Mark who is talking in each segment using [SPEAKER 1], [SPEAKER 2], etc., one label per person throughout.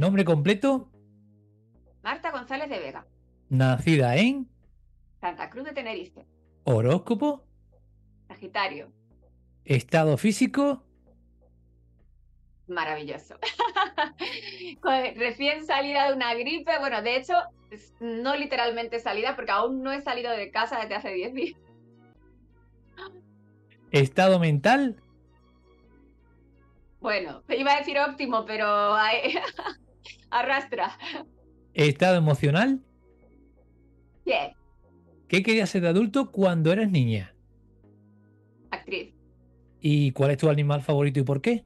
[SPEAKER 1] Nombre completo,
[SPEAKER 2] Marta González de Vega,
[SPEAKER 1] nacida en
[SPEAKER 2] Santa Cruz de Tenerife,
[SPEAKER 1] horóscopo,
[SPEAKER 2] Sagitario,
[SPEAKER 1] estado físico,
[SPEAKER 2] maravilloso. Recién salida de una gripe, bueno, de hecho, no literalmente salida porque aún no he salido de casa desde hace 10 días.
[SPEAKER 1] estado mental,
[SPEAKER 2] Bueno, iba a decir óptimo, pero arrastra.
[SPEAKER 1] estado emocional.
[SPEAKER 2] Bien,
[SPEAKER 1] ¿Qué querías ser de adulto cuando eras niña?
[SPEAKER 2] actriz.
[SPEAKER 1] ¿Y cuál es tu animal favorito y por qué?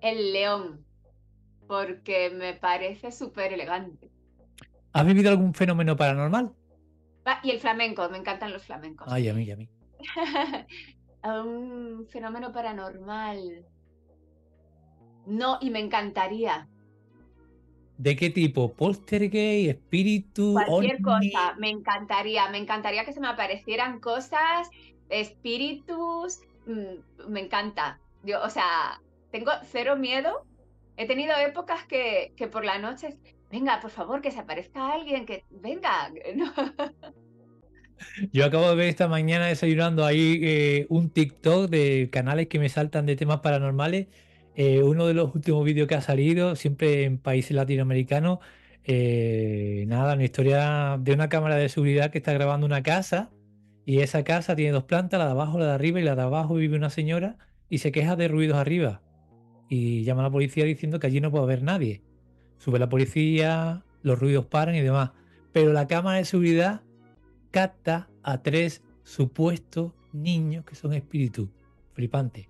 [SPEAKER 2] El león, porque me parece súper elegante.
[SPEAKER 1] ¿Has vivido algún fenómeno paranormal?
[SPEAKER 2] Ah, y el flamenco, me encantan los flamencos.
[SPEAKER 1] Ay, a mí, a mí.
[SPEAKER 2] un fenómeno paranormal. No, y me encantaría.
[SPEAKER 1] ¿De qué tipo? ¿Poltergeist? ¿Espíritu?
[SPEAKER 2] Cualquier
[SPEAKER 1] ovni?
[SPEAKER 2] cosa, me encantaría. Me encantaría que se me aparecieran cosas, espíritus. mm, Me encanta. Yo, o sea, tengo cero miedo. He tenido épocas que, que por la noche, venga, por favor, que se aparezca alguien, que venga. ¿no?
[SPEAKER 1] Yo acabo de ver esta mañana desayunando ahí eh, un TikTok de canales que me saltan de temas paranormales. Eh, uno de los últimos vídeos que ha salido, siempre en países latinoamericanos, eh, nada, una historia de una cámara de seguridad que está grabando una casa y esa casa tiene dos plantas, la de abajo, la de arriba y la de abajo vive una señora y se queja de ruidos arriba y llama a la policía diciendo que allí no puede haber nadie. Sube la policía, los ruidos paran y demás, pero la cámara de seguridad capta a tres supuestos niños que son espíritus. Flipante.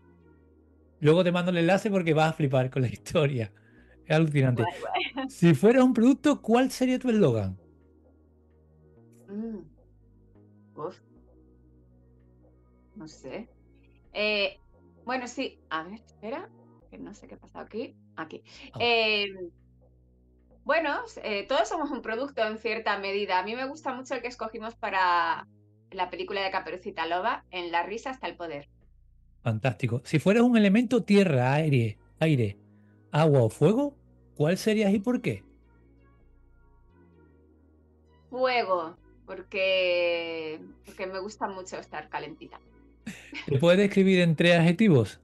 [SPEAKER 1] Luego te mando el enlace porque vas a flipar con la historia. Es alucinante.
[SPEAKER 2] Guay, guay.
[SPEAKER 1] Si fueras un producto, ¿cuál sería tu eslogan?
[SPEAKER 2] Mm. No sé. Eh, bueno, sí. A ver, espera. Que no sé qué ha pasado aquí. Aquí.
[SPEAKER 1] Ah.
[SPEAKER 2] Eh, bueno, eh, todos somos un producto en cierta medida. A mí me gusta mucho el que escogimos para la película de Caperucita Loba, En la risa hasta el poder.
[SPEAKER 1] Fantástico. Si fueras un elemento tierra, aire, aire, agua o fuego, ¿cuál serías y por qué?
[SPEAKER 2] Fuego, porque, porque me gusta mucho estar calentita.
[SPEAKER 1] ¿Te puedes describir en tres adjetivos?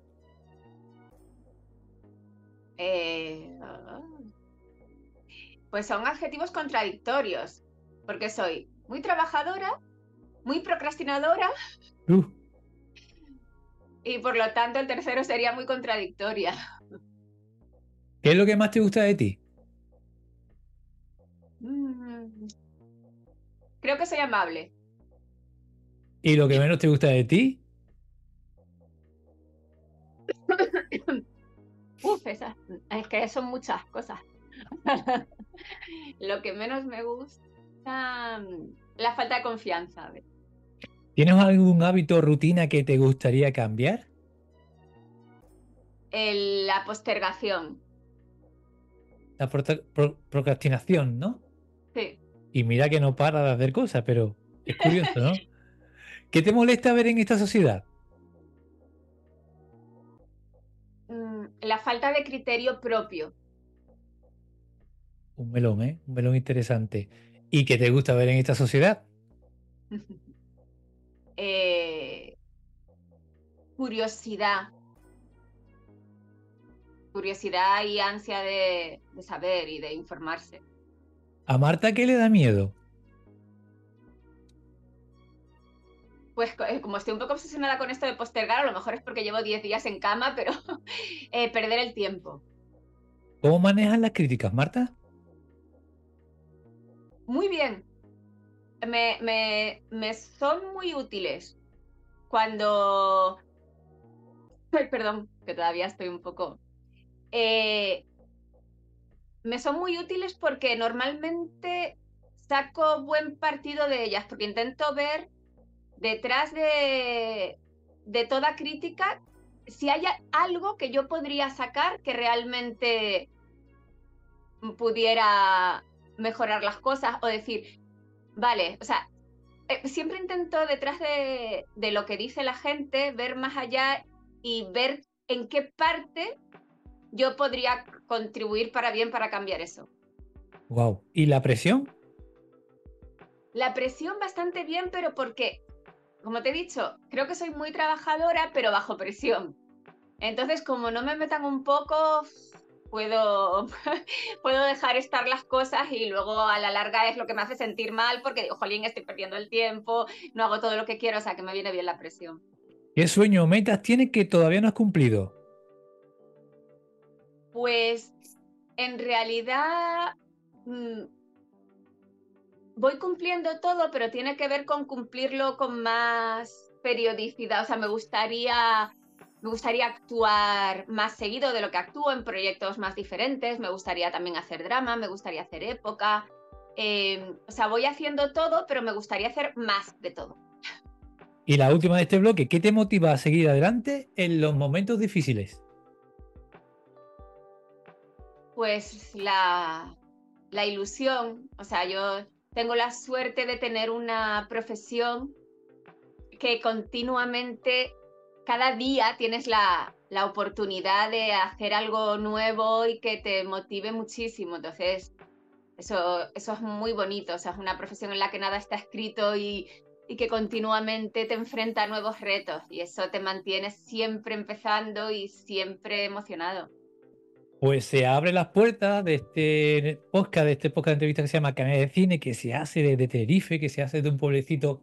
[SPEAKER 2] Eh, pues son adjetivos contradictorios, porque soy muy trabajadora, muy procrastinadora
[SPEAKER 1] Uh,
[SPEAKER 2] y por lo tanto el tercero sería muy contradictoria.
[SPEAKER 1] ¿Qué es lo que más te gusta de ti?
[SPEAKER 2] Mm. Creo que soy amable.
[SPEAKER 1] ¿Y lo que menos te gusta de ti?
[SPEAKER 2] Uf, esas, es que son muchas cosas. Lo que menos me gusta, mm, la falta de confianza. a ver.
[SPEAKER 1] ¿Tienes algún hábito o rutina que te gustaría cambiar?
[SPEAKER 2] El- la postergación.
[SPEAKER 1] La pro- procrastinación, ¿no?
[SPEAKER 2] Sí.
[SPEAKER 1] Y mira que no para de hacer cosas, pero es curioso, ¿no? ¿Qué te molesta ver en esta sociedad?
[SPEAKER 2] Mm, La falta de criterio propio.
[SPEAKER 1] Un melón, ¿eh? Un melón interesante. ¿Y qué te gusta ver en esta sociedad?
[SPEAKER 2] Eh, curiosidad. Curiosidad y ansia de, de saber y de informarse.
[SPEAKER 1] ¿A Marta qué le da miedo?
[SPEAKER 2] pues eh, como estoy un poco obsesionada con esto de postergar, a lo mejor es porque llevo 10 días en cama, pero eh, perder el tiempo.
[SPEAKER 1] ¿Cómo manejan las críticas, Marta?
[SPEAKER 2] Muy bien. Me, son muy útiles. Cuando... Ay, perdón, que todavía estoy un poco... Eh, me son muy útiles porque normalmente saco buen partido de ellas, porque intento ver detrás de, toda crítica, si hay algo que yo podría sacar que realmente pudiera mejorar las cosas o decir, vale, o sea, eh, siempre intento detrás de, de, lo que dice la gente ver más allá y ver en qué parte yo podría contribuir para bien para cambiar eso.
[SPEAKER 1] Wow. ¿Y la presión?
[SPEAKER 2] La presión bastante bien, pero porque como te he dicho, creo que soy muy trabajadora, pero bajo presión. Entonces, como no me metan un poco, puedo, puedo dejar estar las cosas y luego a la larga es lo que me hace sentir mal porque digo, jolín, estoy perdiendo el tiempo, no hago todo lo que quiero, o sea que me viene bien la presión.
[SPEAKER 1] ¿Qué sueño o metas tienes que todavía no has cumplido?
[SPEAKER 2] Pues en realidad mm, voy cumpliendo todo, pero tiene que ver con cumplirlo con más periodicidad. O sea, me gustaría, me gustaría actuar más seguido de lo que actúo en proyectos más diferentes. Me gustaría también hacer drama, me gustaría hacer época. Em, o sea, voy haciendo todo, pero me gustaría hacer más de todo.
[SPEAKER 1] Y la última de este bloque, ¿qué te motiva a seguir adelante en los momentos difíciles?
[SPEAKER 2] Pues la, la ilusión. O sea, yo tengo la suerte de tener una profesión que continuamente, cada día tienes la, oportunidad de hacer algo nuevo y que te motive muchísimo. Entonces, eso, eso es muy bonito. O sea, es una profesión en la que nada está escrito y, y que continuamente te enfrenta a nuevos retos. Y eso te mantiene siempre empezando y siempre emocionado.
[SPEAKER 1] Pues se abren las puertas de este podcast, de este podcast de entrevista que se llama Canal de Cine, que se hace de Tenerife, que se hace de un pueblecito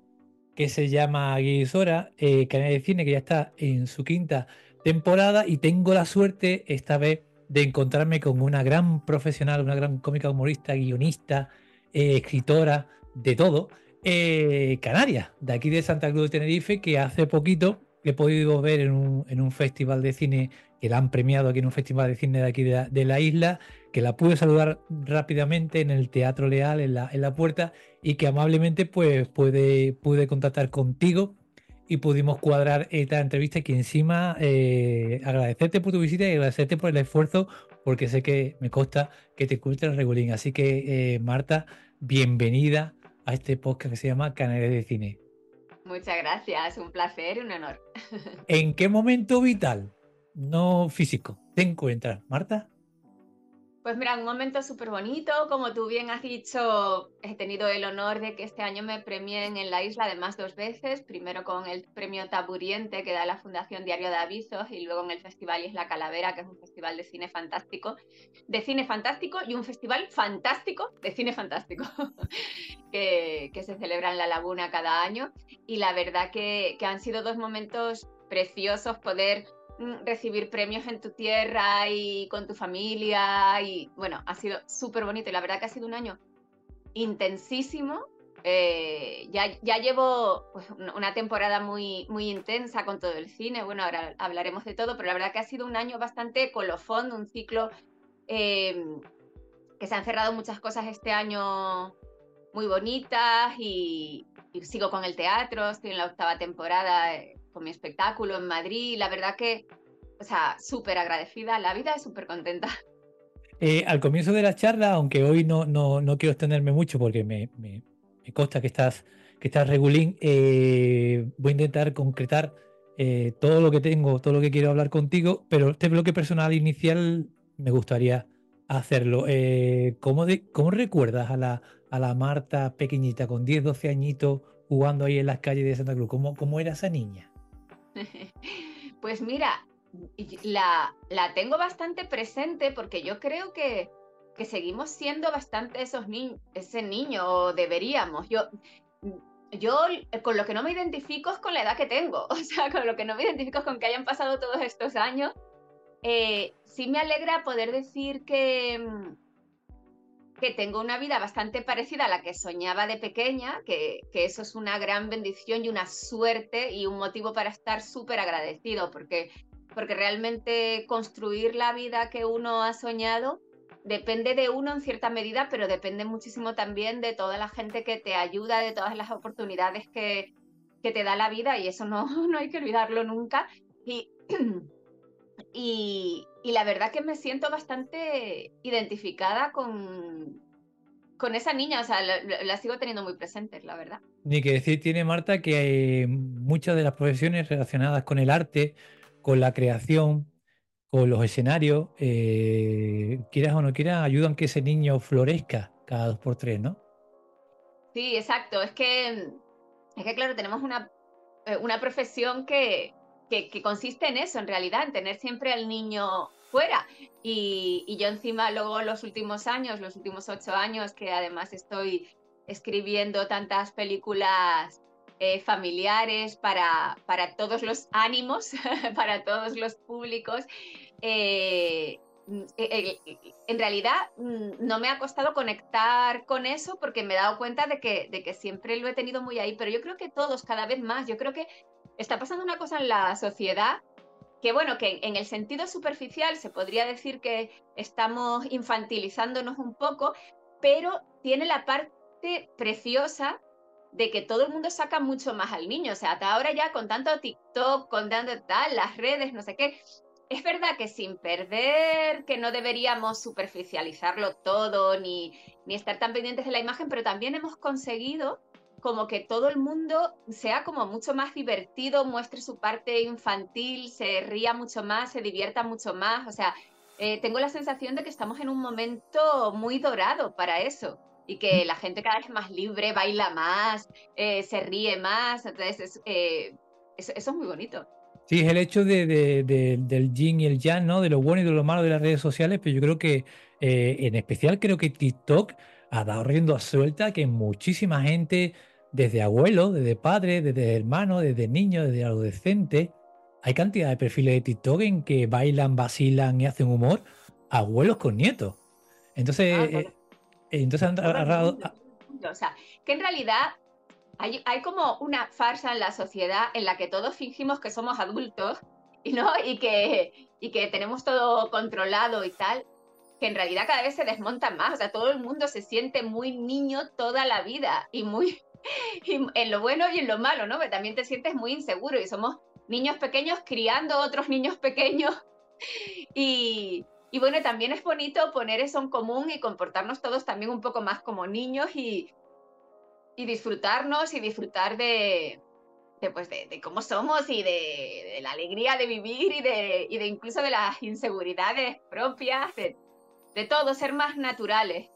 [SPEAKER 1] que se llama Guisora, eh, Canal de Cine, que ya está en su quinta temporada y tengo la suerte esta vez de encontrarme con una gran profesional, una gran cómica humorista, guionista, eh, escritora, de todo, eh, Canaria, de aquí de Santa Cruz de Tenerife, que hace poquito he podido ver en un, en un festival de cine que la han premiado aquí en un festival de cine de aquí de la, isla, que la pude saludar rápidamente en el Teatro Leal, en la, en la puerta, y que amablemente pues pude, pude contactar contigo y pudimos cuadrar esta entrevista que encima eh, agradecerte por tu visita y agradecerte por el esfuerzo porque sé que me consta que te encuentras regulín. Así que eh, Marta, bienvenida a este podcast que se llama Canales de Cine.
[SPEAKER 2] Muchas gracias, un placer y un honor.
[SPEAKER 1] ¿En qué momento vital no físico, te encuentras, Marta?
[SPEAKER 2] Pues mira, un momento súper bonito, como tú bien has dicho, he tenido el honor de que este año me premien en la isla además dos veces, primero con el premio Taburiente que da la Fundación Diario de Avisos y luego en el Festival Isla Calavera, que es un festival de cine fantástico, de cine fantástico y un festival fantástico de cine fantástico que, se celebra en La Laguna cada año. Y la verdad que, han sido dos momentos preciosos poder recibir premios en tu tierra y con tu familia y bueno, ha sido súper bonito y la verdad que ha sido un año intensísimo. Eh, ya, ya llevo pues, una temporada muy, muy intensa con todo el cine, bueno, ahora hablaremos de todo, pero la verdad que ha sido un año bastante colofón, un ciclo em, que se han cerrado muchas cosas este año muy bonitas y, y sigo con el teatro, estoy en la octava temporada eh, con mi espectáculo en Madrid. La verdad que, o sea, súper agradecida, la vida es súper contenta.
[SPEAKER 1] Eh, al comienzo de la charla, aunque hoy no, no, no quiero extenderme mucho porque me, me, consta que estás, que estás regulín, eh, voy a intentar concretar eh, todo lo que tengo, todo lo que quiero hablar contigo, pero este bloque personal inicial me gustaría hacerlo. ¿cómo, de, ¿Cómo recuerdas a la, a la Marta pequeñita con 10, 12 añitos jugando ahí en las calles de Santa Cruz? ¿Cómo, cómo era esa niña?
[SPEAKER 2] Pues mira, la, la tengo bastante presente porque yo creo que, que seguimos siendo bastante esos niños, ese niño, o deberíamos. Yo, yo con lo que no me identifico es con la edad que tengo, o sea, con lo que no me identifico es con que hayan pasado todos estos años. Eh, sí me alegra poder decir que, mm, que tengo una vida bastante parecida a la que soñaba de pequeña, que, que eso es una gran bendición y una suerte y un motivo para estar súper agradecido, porque, porque realmente construir la vida que uno ha soñado depende de uno en cierta medida, pero depende muchísimo también de toda la gente que te ayuda, de todas las oportunidades que, que te da la vida y eso no, no hay que olvidarlo nunca. Y, y, y, la verdad que me siento bastante identificada con, con esa niña, o sea, la, la, sigo teniendo muy presente, la verdad.
[SPEAKER 1] Ni que decir tiene Marta que muchas de las profesiones relacionadas con el arte, con la creación, o los escenarios, eh, quieras o no quieras, ayudan a que ese niño florezca cada dos por tres, ¿no?
[SPEAKER 2] Sí, exacto. Es que, es que claro, tenemos una, eh, una profesión que, que, consiste en eso, en realidad, en tener siempre al niño fuera. Y, yo encima luego los últimos años, los últimos ocho años, que además estoy escribiendo tantas películas eh, familiares para, para todos los ánimos, para todos los públicos, eh, mm, eh, en realidad mm, no me ha costado conectar con eso porque me he dado cuenta de que, de que siempre lo he tenido muy ahí, pero yo creo que todos cada vez más, yo creo que está pasando una cosa en la sociedad que bueno, que en el sentido superficial se podría decir que estamos infantilizándonos un poco, pero tiene la parte preciosa de que todo el mundo saca mucho más al niño. O sea, hasta ahora ya con tanto TikTok, con tanto tal, las redes, no sé qué, es verdad que sin perder, que no deberíamos superficializarlo todo ni, ni estar tan pendientes de la imagen, pero también hemos conseguido como que todo el mundo sea como mucho más divertido, muestre su parte infantil, se ría mucho más, se divierta mucho más. O sea, eh, tengo la sensación de que estamos en un momento muy dorado para eso y que la gente cada vez más libre, baila más, eh, se ríe más. Entonces, eh, eso, eso es muy bonito.
[SPEAKER 1] Sí, es el hecho de, del yin y el yang, ¿no? De lo bueno y de lo malo de las redes sociales, pero yo creo que, eh, en especial, creo que TikTok ha dado riendo a suelta que muchísima gente, desde abuelos, desde padres, desde hermanos, desde niños, desde adolescentes, hay cantidad de perfiles de TikTok en que bailan, vacilan y hacen humor, abuelos con nietos. Entonces, ah, eh, entonces han agarrado...
[SPEAKER 2] O sea, que en realidad hay, como una farsa en la sociedad en la que todos fingimos que somos adultos ¿no? y, que, y que tenemos todo controlado y tal, que en realidad cada vez se desmonta más. O sea, todo el mundo se siente muy niño toda la vida y muy en lo bueno y en lo malo, ¿no? Pero también te sientes muy inseguro y somos niños pequeños criando otros niños pequeños. Y, y bueno, también es bonito poner eso en común y comportarnos todos también un poco más como niños y, y disfrutarnos y disfrutar de, de, pues de, cómo somos y de, la alegría de vivir y de, y de incluso de las inseguridades propias, de, todo, ser más naturales.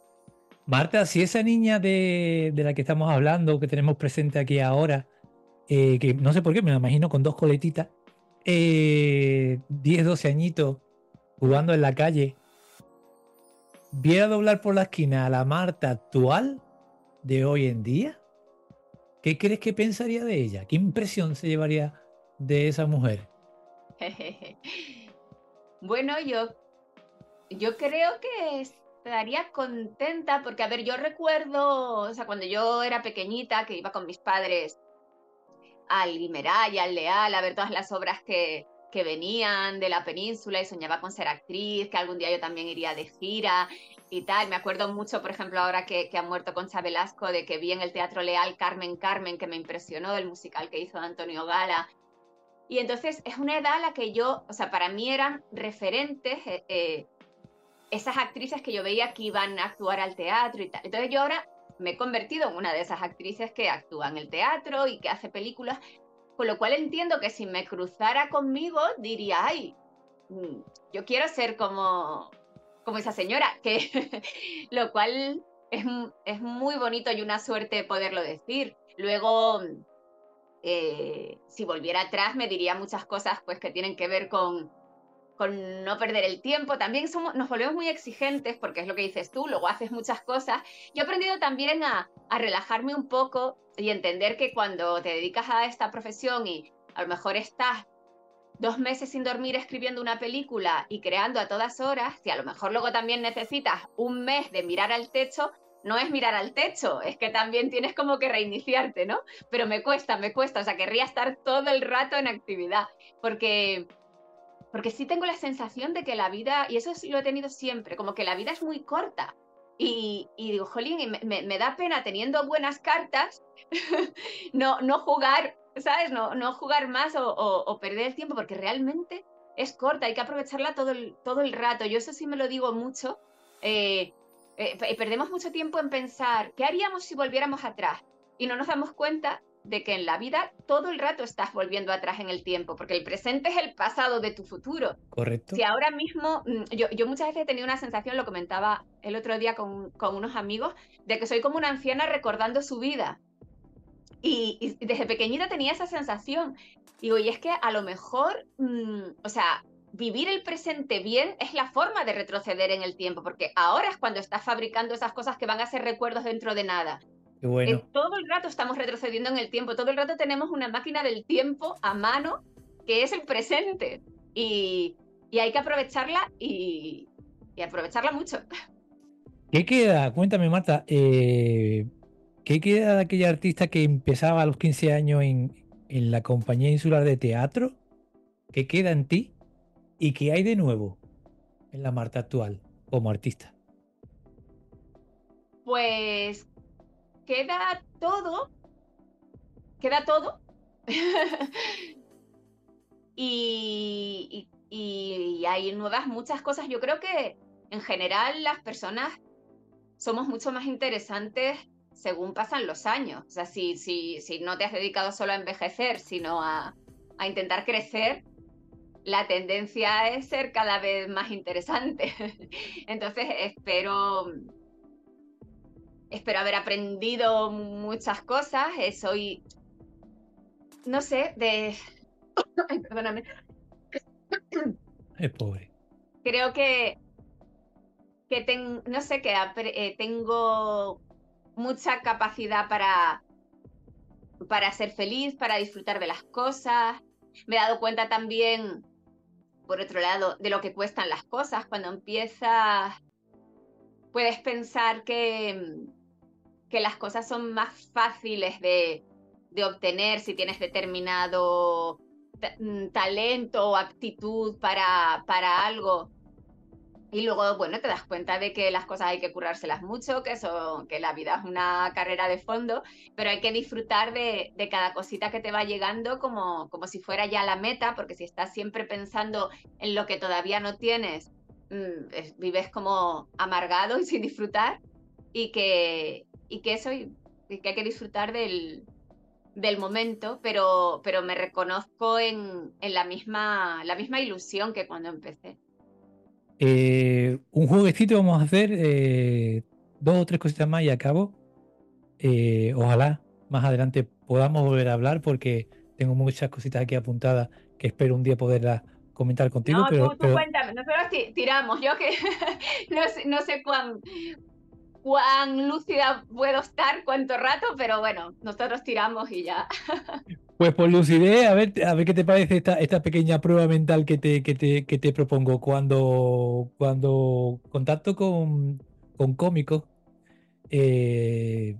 [SPEAKER 1] Marta, si esa niña de, la que estamos hablando, que tenemos presente aquí ahora, eh, que no sé por qué, me la imagino con dos coletitas, eh, 10, 12 añitos, jugando en la calle, viera doblar por la esquina a la Marta actual, de hoy en día, ¿qué crees que pensaría de ella? ¿Qué impresión se llevaría de esa mujer?
[SPEAKER 2] bueno, yo, yo creo que estaría contenta porque, a ver, yo recuerdo, o sea, cuando yo era pequeñita, que iba con mis padres al Guimeray, al Leal, a ver todas las obras que, que venían de la península y soñaba con ser actriz, que algún día yo también iría de gira y tal. Me acuerdo mucho, por ejemplo, ahora que, que ha muerto Concha Velasco, de que vi en el Teatro Leal Carmen Carmen, que me impresionó, el musical que hizo Antonio Gala. Y entonces es una edad a la que yo, o sea, para mí eran referentes eh, eh, esas actrices que yo veía que iban a actuar al teatro y tal. Entonces yo ahora me he convertido en una de esas actrices que actúa en el teatro y que hace películas, con lo cual entiendo que si me cruzara conmigo diría, ay, mm, yo quiero ser como, como esa señora, que lo cual es, es, muy bonito y una suerte poderlo decir. Luego, eh, si volviera atrás me diría muchas cosas pues que tienen que ver con, con no perder el tiempo. También somos, nos volvemos muy exigentes porque es lo que dices tú, luego haces muchas cosas. Yo he aprendido también a, a relajarme un poco y entender que cuando te dedicas a esta profesión y a lo mejor estás dos meses sin dormir escribiendo una película y creando a todas horas, y a lo mejor luego también necesitas un mes de mirar al techo, no es mirar al techo, es que también tienes como que reiniciarte, ¿no? Pero me cuesta, me cuesta, o sea, querría estar todo el rato en actividad, porque porque sí tengo la sensación de que la vida, y eso lo he tenido siempre, como que la vida es muy corta. Y, digo, jolín, me, me, da pena teniendo buenas cartas no, no jugar, ¿sabes? No, no jugar más o, perder el tiempo, porque realmente es corta, hay que aprovecharla todo el, todo el rato. Yo eso sí me lo digo mucho. Eh, eh, perdemos mucho tiempo en pensar, ¿qué haríamos si volviéramos atrás? Y no nos damos cuenta de que en la vida todo el rato estás volviendo atrás en el tiempo, porque el presente es el pasado de tu futuro.
[SPEAKER 1] Correcto.
[SPEAKER 2] Si ahora mismo, mm, yo, yo muchas veces he tenido una sensación, lo comentaba el otro día con, con unos amigos, de que soy como una anciana recordando su vida. Y, desde pequeñita tenía esa sensación. Digo, y es que a lo mejor, mm, o sea, vivir el presente bien es la forma de retroceder en el tiempo, porque ahora es cuando estás fabricando esas cosas que van a ser recuerdos dentro de nada.
[SPEAKER 1] Bueno.
[SPEAKER 2] todo el rato estamos retrocediendo en el tiempo, todo el rato tenemos una máquina del tiempo a mano que es el presente y, y hay que aprovecharla y, y, aprovecharla mucho.
[SPEAKER 1] ¿Qué queda? Cuéntame, Marta, eh, ¿qué queda de aquella artista que empezaba a los 15 años en, en la compañía insular de teatro? ¿Qué queda en ti? ¿Y qué hay de nuevo en la Marta actual como artista?
[SPEAKER 2] Pues queda todo, queda todo. y, y, hay nuevas muchas cosas. Yo creo que en general las personas somos mucho más interesantes según pasan los años. O sea, si, si, si no te has dedicado solo a envejecer, sino a, a intentar crecer, la tendencia es ser cada vez más interesante. Entonces espero espero haber aprendido muchas cosas. Eh, soy, no sé, de... Ay, perdóname.
[SPEAKER 1] Es pobre.
[SPEAKER 2] Creo que, que no sé, que eh, tengo mucha capacidad para, para ser feliz, para disfrutar de las cosas. Me he dado cuenta también, por otro lado, de lo que cuestan las cosas. Cuando empiezas, puedes pensar que, que las cosas son más fáciles de, obtener si tienes determinado mm, talento o aptitud para, para algo. Y luego, bueno, te das cuenta de que las cosas hay que currárselas mucho, que, eso, que la vida es una carrera de fondo, pero hay que disfrutar de, cada cosita que te va llegando como, como si fuera ya la meta, porque si estás siempre pensando en lo que todavía no tienes, mm, vives como amargado y sin disfrutar. Y que, y que eso que hay que disfrutar del, del momento, pero, pero me reconozco en, en, la, misma, la misma ilusión que cuando empecé.
[SPEAKER 1] Eh, un jueguecito vamos a hacer, eh, dos o tres cositas más y acabo. Eh, ojalá más adelante podamos volver a hablar porque tengo muchas cositas aquí apuntadas que espero un día poderlas comentar contigo.
[SPEAKER 2] No,
[SPEAKER 1] pero,
[SPEAKER 2] tú, tú cuéntame, nosotros tiramos, yo que no, no sé cuán, cuán lúcida puedo estar, cuánto rato, pero bueno, nosotros tiramos y ya.
[SPEAKER 1] Pues por lucidez, a ver, a ver qué te parece esta, pequeña prueba mental que te, que te, que te propongo. Cuando, cuando contacto con, con cómicos, eh,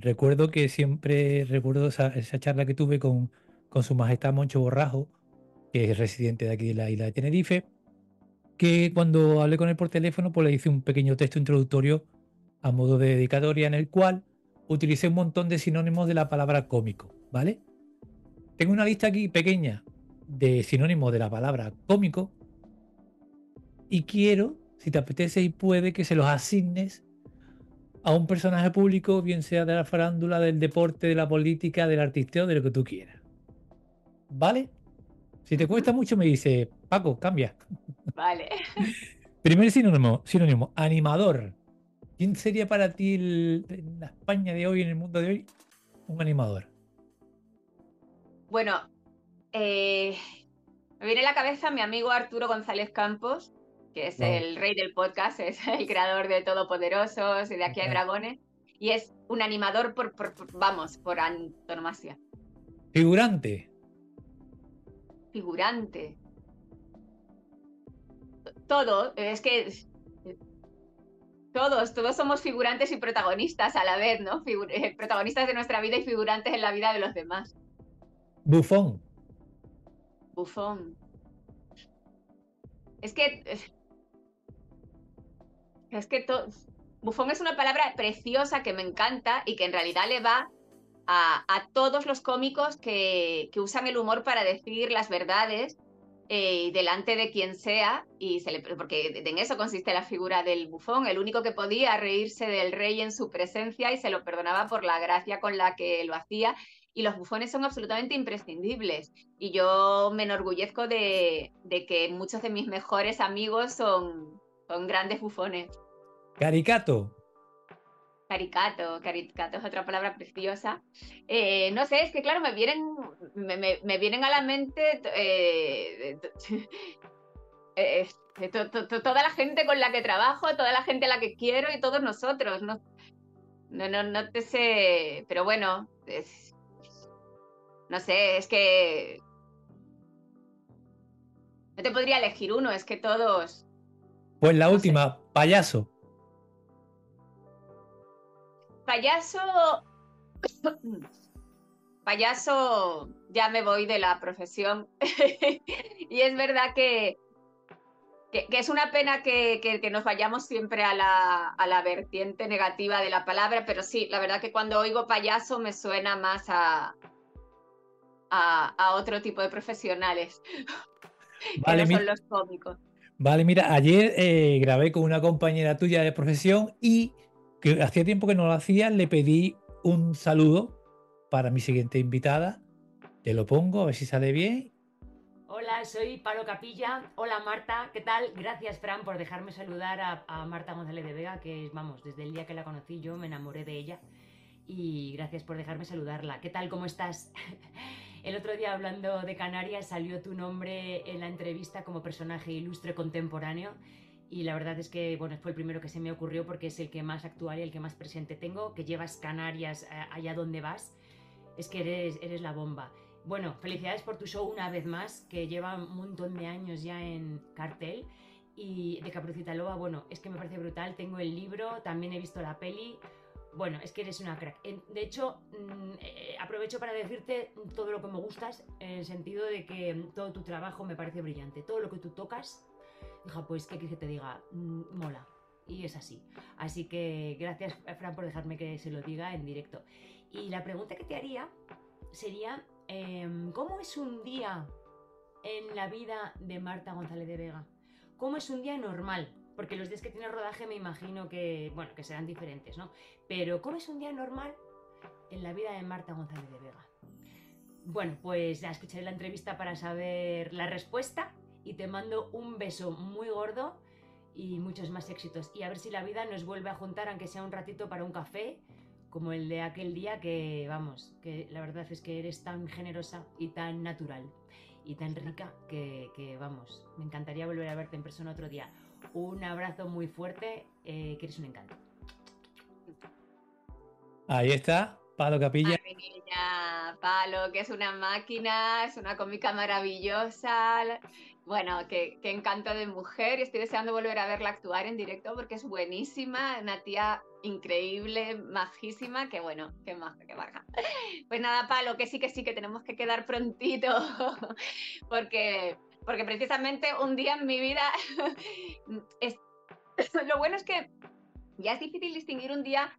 [SPEAKER 1] recuerdo que siempre recuerdo esa, esa, charla que tuve con, con su majestad Moncho Borrajo, que es residente de aquí de la isla de Tenerife, que cuando hablé con él por teléfono, pues le hice un pequeño texto introductorio a modo de dedicatoria en el cual utilicé un montón de sinónimos de la palabra cómico, ¿vale? Tengo una lista aquí pequeña de sinónimos de la palabra cómico y quiero, si te apetece y puede, que se los asignes a un personaje público, bien sea de la farándula, del deporte, de la política, del artisteo, de lo que tú quieras. ¿Vale? Si te cuesta mucho, me dice, Paco, cambia.
[SPEAKER 2] Vale.
[SPEAKER 1] Primer sinónimo, sinónimo, animador. ¿Quién sería para ti en la España de hoy, en el mundo de hoy, un animador?
[SPEAKER 2] Bueno, eh, me viene a la cabeza mi amigo Arturo González Campos, que es el rey del podcast, es el creador de Todopoderosos y de Aquí hay dragones, y es un animador por, vamos, por antonomasia.
[SPEAKER 1] Figurante.
[SPEAKER 2] Figurante. Todo, es que todos, todos somos figurantes y protagonistas a la vez, ¿no? Eh, protagonistas de nuestra vida y figurantes en la vida de los demás.
[SPEAKER 1] Bufón.
[SPEAKER 2] Bufón. Es que. Es que bufón es una palabra preciosa que me encanta y que en realidad le va a, todos los cómicos que, que, usan el humor para decir las verdades eh, delante de quien sea, y se le, porque en eso consiste la figura del bufón, el único que podía reírse del rey en su presencia y se lo perdonaba por la gracia con la que lo hacía. Y los bufones son absolutamente imprescindibles. Y yo me enorgullezco de, de que muchos de mis mejores amigos son, son grandes bufones.
[SPEAKER 1] Caricato.
[SPEAKER 2] Caricato, caricato es otra palabra preciosa. Eh, no sé, es que claro, me vienen, me, vienen a la mente eh, eh, toda la gente con la que trabajo, toda la gente a la que quiero y todos nosotros. No, no, no, te sé, pero bueno, no sé, es que no te podría elegir uno, es que todos.
[SPEAKER 1] Pues la última, payaso
[SPEAKER 2] payaso. payaso, ya me voy de la profesión. y es verdad que, que, es una pena que, que, nos vayamos siempre a la, a la, vertiente negativa de la palabra, pero sí, la verdad que cuando oigo payaso me suena más a, a, otro tipo de profesionales. Vale, que son los cómicos.
[SPEAKER 1] Vale, mira, ayer eh, grabé con una compañera tuya de profesión y que hacía tiempo que no lo hacía, le pedí un saludo para mi siguiente invitada. Te lo pongo, a ver si sale bien.
[SPEAKER 3] Hola, soy Palo Capilla. Hola Marta, ¿qué tal? Gracias Fran por dejarme saludar a, Marta González de Vega, que vamos, desde el día que la conocí yo me enamoré de ella. Y gracias por dejarme saludarla. ¿Qué tal? ¿Cómo estás? El otro día hablando de Canarias salió tu nombre en la entrevista como personaje ilustre contemporáneo y la verdad es que bueno, fue el primero que se me ocurrió porque es el que más actual y el que más presente tengo, que llevas Canarias eh, allá donde vas, es que eres, eres la bomba. Bueno, felicidades por tu show una vez más, que lleva un montón de años ya en cartel. Y de Caperucita Loba, bueno, es que me parece brutal. Tengo el libro, también he visto la peli. Bueno, es que eres una crack. De hecho, mm, eh, aprovecho para decirte todo lo que me gustas, en el sentido de que todo tu trabajo me parece brillante. Todo lo que tú tocas Hija, pues, ¿qué quieres que te diga? Mm, mola. Y es así. Así que gracias, Fran, por dejarme que se lo diga en directo. Y la pregunta que te haría sería, em, ¿cómo es un día en la vida de Marta González de Vega? ¿Cómo es un día normal? Porque los días que tiene rodaje me imagino que, bueno, que serán diferentes, ¿no? Pero ¿cómo es un día normal en la vida de Marta González de Vega? Bueno, pues ya escucharé la entrevista para saber la respuesta y te mando un beso muy gordo y muchos más éxitos. Y a ver si la vida nos vuelve a juntar, aunque sea un ratito para un café, como el de aquel día que, vamos, que la verdad es que eres tan generosa y tan natural y tan rica que, vamos, me encantaría volver a verte en persona otro día. Un abrazo muy fuerte, eh, que eres un encanto.
[SPEAKER 1] Ahí está, Palo Capilla.
[SPEAKER 2] Palo, que es una máquina, es una cómica maravillosa. Bueno, qué, encanto de mujer. Estoy deseando volver a verla actuar en directo porque es buenísima, una tía increíble, majísima, que bueno, qué maja, qué baja. Pues nada, Palo, que sí, que sí, que tenemos que quedar prontito, porque, porque precisamente un día en mi vida, es, lo bueno es que ya es difícil distinguir un día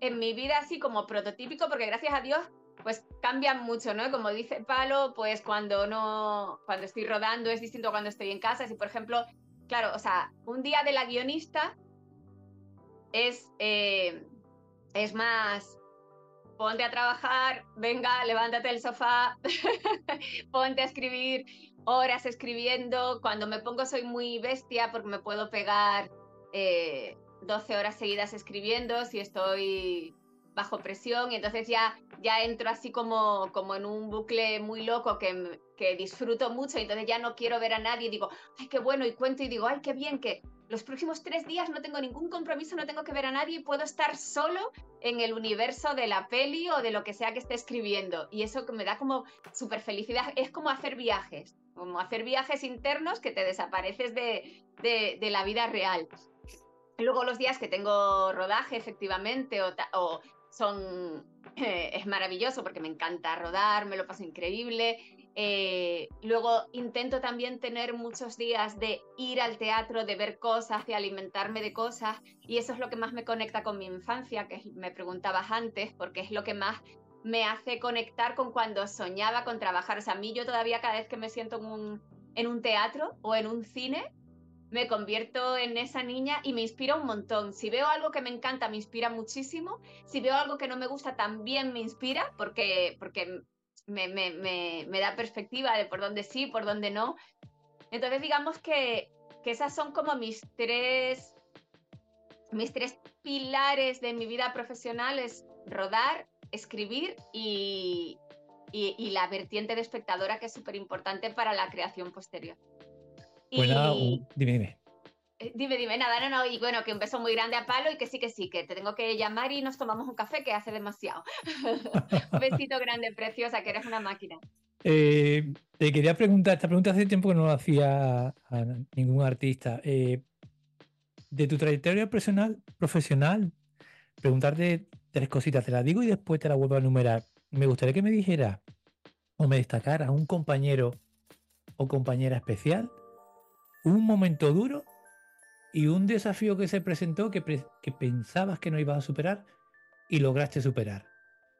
[SPEAKER 2] en mi vida así como prototípico, porque gracias a Dios pues cambian mucho, ¿no? Como dice Palo, pues cuando no, cuando estoy rodando es distinto a cuando estoy en casa. Si, por ejemplo, claro, o sea, un día de la guionista es, eh, es más, ponte a trabajar, venga, levántate del sofá, ponte a escribir horas escribiendo. Cuando me pongo soy muy bestia porque me puedo pegar 12 eh, horas seguidas escribiendo. Si estoy bajo presión y entonces ya, ya entro así como, como en un bucle muy loco que, que disfruto mucho y entonces ya no quiero ver a nadie digo, ay, qué bueno y cuento y digo, ay, qué bien que los próximos tres días no tengo ningún compromiso, no tengo que ver a nadie y puedo estar solo en el universo de la peli o de lo que sea que esté escribiendo. Y eso me da como súper felicidad, es como hacer viajes, como hacer viajes internos que te desapareces de, de, la vida real. Luego los días que tengo rodaje, efectivamente, o son, eh, es maravilloso porque me encanta rodar, me lo paso increíble. Eh, luego intento también tener muchos días de ir al teatro, de ver cosas, de alimentarme de cosas, y eso es lo que más me conecta con mi infancia, que me preguntabas antes, porque es lo que más me hace conectar con cuando soñaba con trabajar. O sea, a mí yo todavía cada vez que me siento en un, en un teatro o en un cine, me convierto en esa niña y me inspira un montón. Si veo algo que me encanta, me inspira muchísimo. Si veo algo que no me gusta, también me inspira porque, porque me, me, me, me da perspectiva de por dónde sí, por dónde no. Entonces digamos que, que esas son como mis tres, mis tres pilares de mi vida profesional, es rodar, escribir y, y, y la vertiente de espectadora que es súper importante para la creación posterior.
[SPEAKER 1] Bueno, y... dime, dime.
[SPEAKER 2] Dime, dime, nada, no, no, y bueno, que un beso muy grande a Palo y que sí, que sí, que te tengo que llamar y nos tomamos un café que hace demasiado. un besito grande, preciosa, que eres una máquina.
[SPEAKER 1] Eh, te quería preguntar, esta pregunta hace tiempo que no lo hacía a ningún artista. Eh, de tu trayectoria personal, profesional, preguntarte tres cositas, te las digo y después te las vuelvo a enumerar. Me gustaría que me dijera o me destacara un compañero o compañera especial, un momento duro y un desafío que se presentó que, pensabas que no ibas a superar y lograste superar.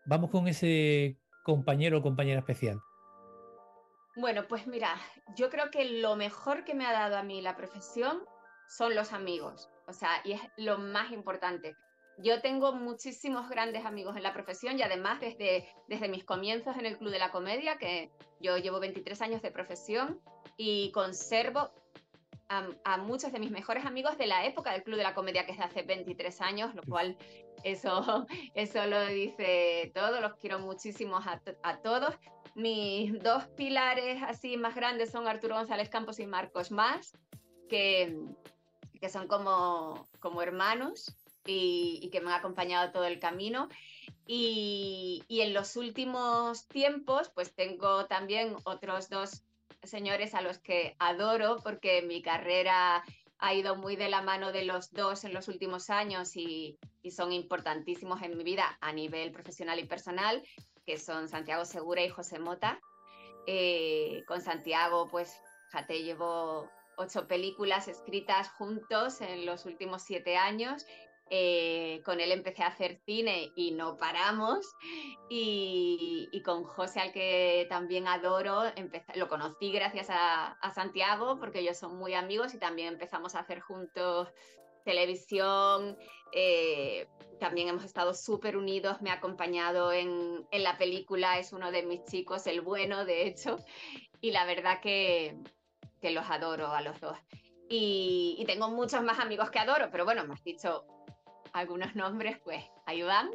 [SPEAKER 1] Vamos con ese compañero o compañera especial.
[SPEAKER 2] Bueno, pues mira, yo creo que lo mejor que me ha dado a mí la profesión son los amigos, o sea, y es lo más importante. Yo tengo muchísimos grandes amigos en la profesión y además desde, desde mis comienzos en el Club de la Comedia, que yo llevo 23 años de profesión y conservo a, a, muchos de mis mejores amigos de la época del Club de la Comedia, que es de hace 23 años, lo cual eso, eso lo dice todo, los quiero muchísimo a, a todos. Mis dos pilares así más grandes son Arturo González Campos y Marcos Más, que, que son como, como hermanos y, y, que me han acompañado todo el camino. Y, y en los últimos tiempos, pues tengo también otros dos señores a los que adoro porque mi carrera ha ido muy de la mano de los dos en los últimos años y, son importantísimos en mi vida a nivel profesional y personal, que son Santiago Segura y José Mota. Eh, con Santiago, pues, jate, llevo ocho películas escritas juntos en los últimos siete años eh, con él empecé a hacer cine y no paramos. Y, con José, al que también adoro, empecé, lo conocí gracias a, a, Santiago, porque ellos son muy amigos y también empezamos a hacer juntos televisión. Eh, también hemos estado súper unidos, me ha acompañado en, en, la película, es uno de mis chicos, el bueno, de hecho. Y la verdad que, que los adoro a los dos. Y, y, tengo muchos más amigos que adoro, pero bueno, me has dicho algunos nombres, pues ahí van.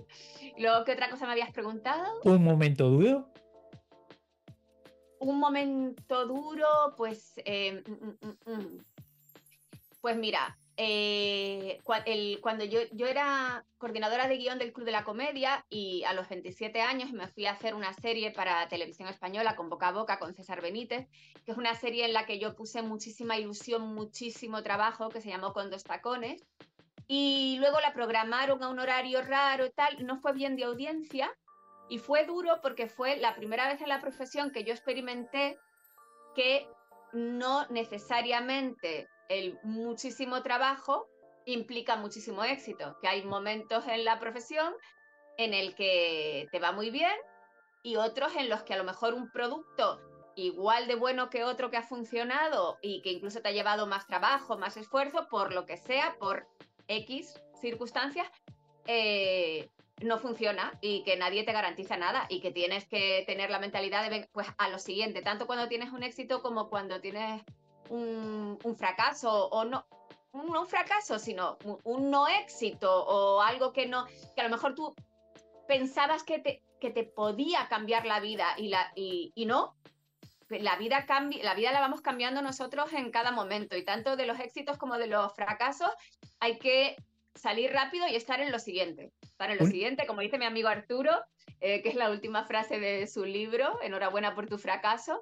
[SPEAKER 2] Luego, ¿qué otra cosa me habías preguntado?
[SPEAKER 1] ¿Un momento duro?
[SPEAKER 2] Un momento duro, pues, eh, mm, mm, mm. pues mira, eh, el, cuando yo, yo era coordinadora de guion del Club de la Comedia y a los 27 años me fui a hacer una serie para televisión española con Boca a Boca con César Benítez, que es una serie en la que yo puse muchísima ilusión, muchísimo trabajo, que se llamó Con dos tacones y luego la programaron a un horario raro y tal, no fue bien de audiencia y fue duro porque fue la primera vez en la profesión que yo experimenté que no necesariamente el muchísimo trabajo implica muchísimo éxito, que hay momentos en la profesión en el que te va muy bien y otros en los que a lo mejor un producto igual de bueno que otro que ha funcionado y que incluso te ha llevado más trabajo, más esfuerzo, por lo que sea, por X circunstancias, eh, no funciona y que nadie te garantiza nada y que tienes que tener la mentalidad de, pues, a lo siguiente, tanto cuando tienes un éxito como cuando tienes un, fracaso o no, no un fracaso, sino un, un, no éxito o algo que no, que a lo mejor tú pensabas que te, que te podía cambiar la vida y, la, y, y no. La vida, cambia, la vida la vamos cambiando nosotros en cada momento y tanto de los éxitos como de los fracasos hay que salir rápido y estar en lo siguiente. En lo siguiente, como dice mi amigo Arturo, eh, que es la última frase de su libro, Enhorabuena por tu fracaso.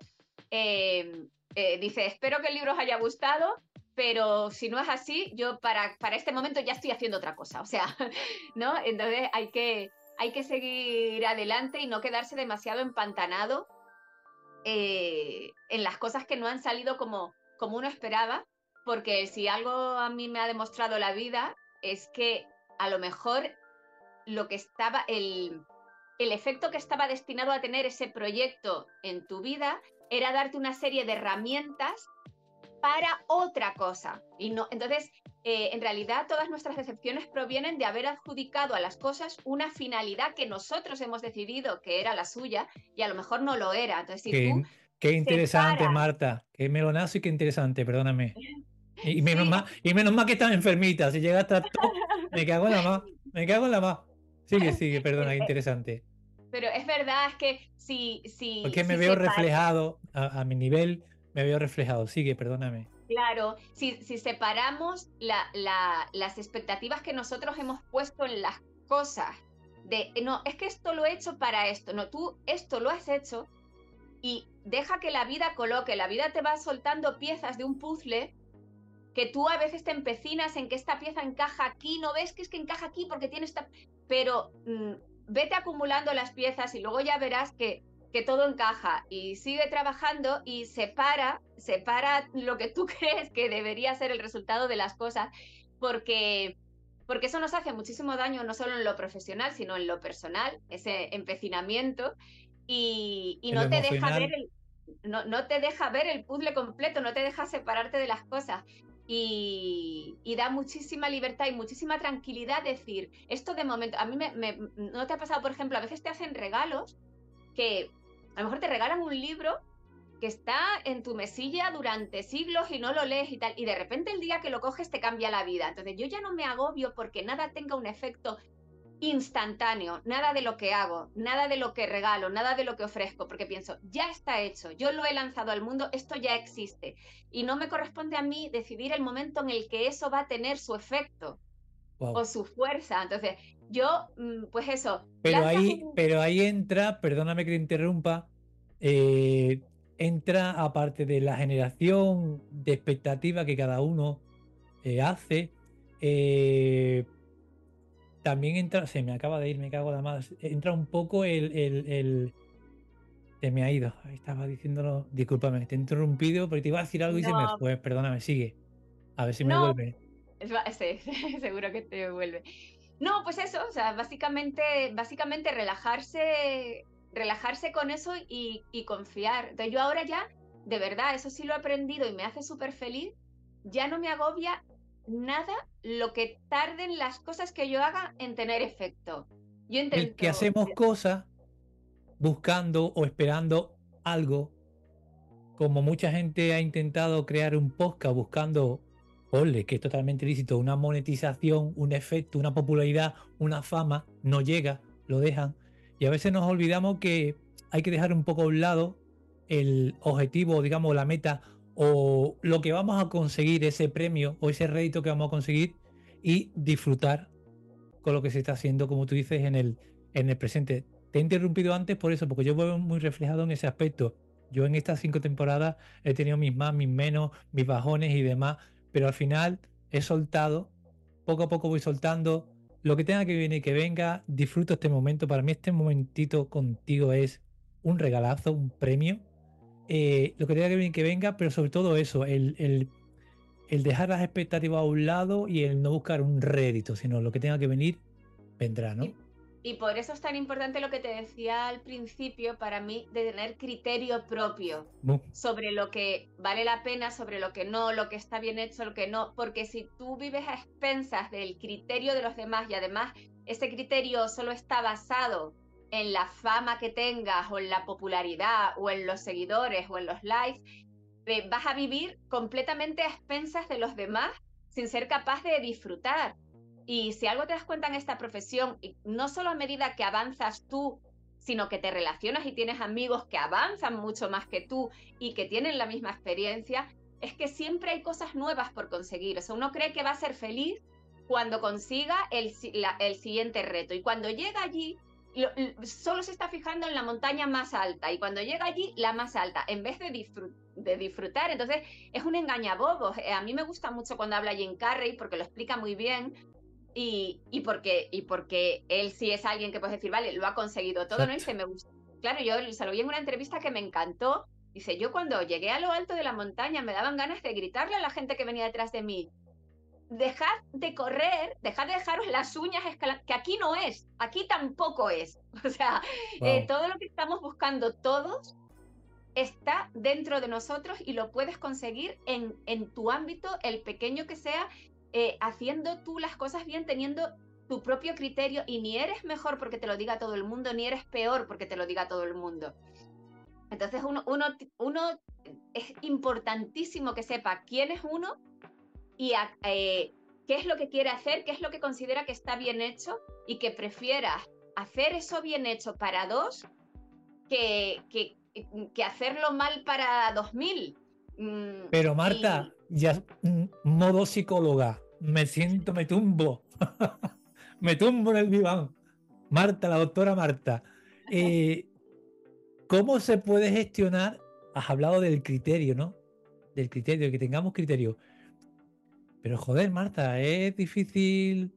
[SPEAKER 2] Eh, eh, dice, espero que el libro os haya gustado, pero si no es así, yo para, para este momento ya estoy haciendo otra cosa. O sea, ¿no? Entonces hay que, hay que seguir adelante y no quedarse demasiado empantanado en las cosas que no han salido como, como uno esperaba, porque si algo a mí me ha demostrado la vida es que a lo mejor lo que estaba, el, el efecto que estaba destinado a tener ese proyecto en tu vida era darte una serie de herramientas para otra cosa. Y no, entonces, eh, en realidad, todas nuestras decepciones provienen de haber adjudicado a las cosas una finalidad que nosotros hemos decidido que era la suya y a lo mejor no lo era. Entonces, si
[SPEAKER 1] qué,
[SPEAKER 2] tú
[SPEAKER 1] qué interesante, Marta. Qué melonazo y qué interesante, perdóname. Y, menos, mal, y menos mal que estás enfermita. Si llega hasta me cago en la más. Me cago en la más. Sigue, sigue, perdona, interesante.
[SPEAKER 2] Pero es verdad, es que si... si
[SPEAKER 1] Porque me
[SPEAKER 2] si
[SPEAKER 1] veo
[SPEAKER 2] separa-
[SPEAKER 1] reflejado, a, a mi nivel, me veo reflejado. Sigue, perdóname.
[SPEAKER 2] Claro, si, si separamos la- la- las expectativas que nosotros hemos puesto en las cosas, de no, es que esto lo he hecho para esto, no, tú esto lo has hecho y deja que la vida coloque, la vida te va soltando piezas de un puzzle que tú a veces te empecinas en que esta pieza encaja aquí, no ves que es que encaja aquí porque tiene esta, pero mm, vete acumulando las piezas y luego ya verás que que todo encaja y sigue trabajando y separa, separa lo que tú crees que debería ser el resultado de las cosas, porque, porque eso nos hace muchísimo daño no solo en lo profesional, sino en lo personal, ese empecinamiento, y, y no te deja ver el, no, no te deja ver el puzzle completo, no te deja separarte de las cosas. Y, y da muchísima libertad y muchísima tranquilidad decir, esto de momento, a mí me, me- no te ha pasado, por ejemplo, a veces te hacen regalos que a lo mejor te regalan un libro que está en tu mesilla durante siglos y no lo lees y tal, y de repente el día que lo coges te cambia la vida. Entonces yo ya no me agobio porque nada tenga un efecto instantáneo, nada de lo que hago, nada de lo que regalo, nada de lo que ofrezco, porque pienso, ya está hecho, yo lo he lanzado al mundo, esto ya existe, y no me corresponde a mí decidir el momento en el que eso va a tener su efecto
[SPEAKER 1] Wow.
[SPEAKER 2] o su fuerza. Entonces yo, mm, pues eso.
[SPEAKER 1] Pero ahí,
[SPEAKER 2] un-
[SPEAKER 1] pero ahí entra, perdóname que te interrumpa, eh, entra aparte de la generación de expectativa que cada uno eh, hace, eh, también entra, se me acaba de ir, me cago en la más, entra un poco el, el, el- se me ha ido, estaba diciéndolo, discúlpame, te he interrumpido, pero te iba a decir algo y se me fue, perdóname, sigue, a ver si me
[SPEAKER 2] No.
[SPEAKER 1] vuelve.
[SPEAKER 2] Sí, seguro que te vuelve. No, pues eso, o sea, básicamente, básicamente relajarse, relajarse con eso y, y confiar. Entonces yo ahora ya, de verdad, eso sí lo he aprendido y me hace súper feliz, ya no me agobia nada lo que tarden las cosas que yo haga en tener efecto. Yo intento...
[SPEAKER 1] El que hacemos cosas buscando o esperando algo, como mucha gente ha intentado crear un podcast buscando, ponle, que es totalmente lícito, una monetización, un efecto, una popularidad, una fama, no llega, lo dejan. Y a veces nos olvidamos que hay que dejar un poco a un lado el objetivo, digamos, la meta o lo que vamos a conseguir, ese premio o ese rédito que vamos a conseguir y disfrutar con lo que se está haciendo, como tú dices, en el, en el presente. Te he interrumpido antes por eso, porque yo veo muy reflejado en ese aspecto. Yo en estas cinco temporadas he tenido mis más, mis menos, mis bajones y demás, pero al final he soltado, poco a poco voy soltando lo que tenga que venir, que venga, disfruto este momento. Para mí este momentito contigo es un regalazo, un premio. Eh, lo que tenga que venir, que venga, pero sobre todo eso, el, el, el dejar las expectativas a un lado y el no buscar un rédito, sino lo que tenga que venir, vendrá, ¿no?
[SPEAKER 2] Y- por eso es tan importante lo que te decía al principio para mí de tener criterio propio sobre lo que vale la pena, sobre lo que no, lo que está bien hecho, lo que no, porque si tú vives a expensas del criterio de los demás y además ese criterio solo está basado en la fama que tengas o en la popularidad o en los seguidores o en los likes, vas a vivir completamente a expensas de los demás sin ser capaz de disfrutar. Y si algo te das cuenta en esta profesión, no solo a medida que avanzas tú, sino que te relacionas y tienes amigos que avanzan mucho más que tú y que tienen la misma experiencia, es que siempre hay cosas nuevas por conseguir. O sea, uno cree que va a ser feliz cuando consiga el, el siguiente reto. Y cuando llega allí, solo se está fijando en la montaña más alta. Y cuando llega allí, la más alta, en vez de, de disfrutar. Entonces, es un engañabobos. Eh, a mí me gusta mucho cuando habla Jim Carrey porque lo explica muy bien. Y, y, porque, y porque él sí es alguien que puede decir, vale, lo ha conseguido todo, ¿no? Y se me gusta. Claro, yo se lo vi en una entrevista que me encantó. Dice, yo cuando llegué a lo alto de la montaña me daban ganas de gritarle a la gente que venía detrás de mí, dejad de correr, dejad de dejaros las uñas que aquí no es, aquí tampoco es. O sea, eh, todo lo que estamos buscando todos está dentro de nosotros y lo puedes conseguir en, en tu ámbito, el pequeño que sea, eh, haciendo tú las cosas bien, teniendo tu propio criterio y ni eres mejor porque te lo diga todo el mundo, ni eres peor porque te lo diga todo el mundo. Entonces uno, uno, uno es importantísimo que sepa quién es uno y eh, qué es lo que quiere hacer, qué es lo que considera que está bien hecho y que prefiera hacer eso bien hecho para dos que, que, que hacerlo mal para dos mil.
[SPEAKER 1] Mm, Pero Marta, ya modo psicóloga, me siento, me tumbo, me tumbo en el diván. Marta, la doctora Marta, eh, ¿cómo se puede gestionar? Has hablado del criterio, ¿no? Del criterio, que tengamos criterio. Pero joder, Marta, es difícil.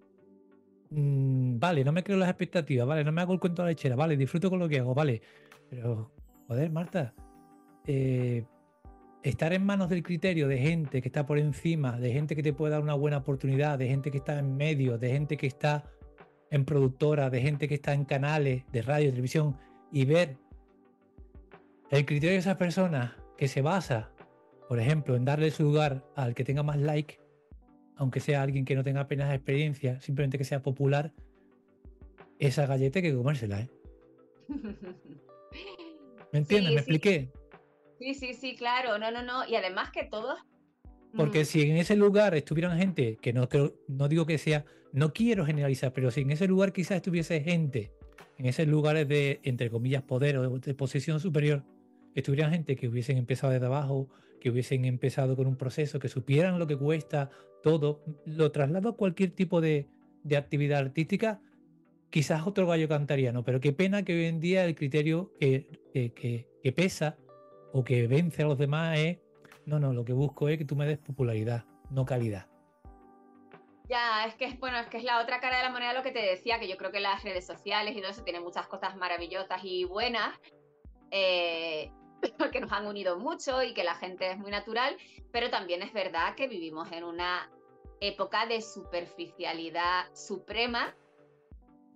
[SPEAKER 1] Mm, vale, no me creo las expectativas, vale, no me hago el cuento de la lechera, vale, disfruto con lo que hago, vale. Pero, joder, Marta, eh, estar en manos del criterio de gente que está por encima, de gente que te puede dar una buena oportunidad, de gente que está en medio, de gente que está en productora, de gente que está en canales de radio, televisión, y ver el criterio de esas personas que se basa, por ejemplo, en darle su lugar al que tenga más like, aunque sea alguien que no tenga apenas experiencia, simplemente que sea popular, esa galleta hay que comérsela, ¿eh? ¿Me entiendes? ¿Me expliqué?
[SPEAKER 2] Sí, sí, sí, claro. No, no, no. Y además que todos.
[SPEAKER 1] Porque mm. si en ese lugar estuvieran gente, que no, no digo que sea, no quiero generalizar, pero si en ese lugar quizás estuviese gente, en esos lugares de, entre comillas, poder o de posición superior, estuvieran gente que hubiesen empezado desde abajo, que hubiesen empezado con un proceso, que supieran lo que cuesta todo, lo traslado a cualquier tipo de, actividad artística, quizás otro gallo cantaría, ¿no? Pero qué pena que hoy en día el criterio que, que, pesa o que vence a los demás es, no, no, lo que busco es que tú me des popularidad, no calidad.
[SPEAKER 2] Ya, es que es bueno, es que es la otra cara de la moneda lo que te decía, que yo creo que las redes sociales y todo eso tienen muchas cosas maravillosas y buenas, eh, que nos han unido mucho y que la gente es muy natural, pero también es verdad que vivimos en una época de superficialidad suprema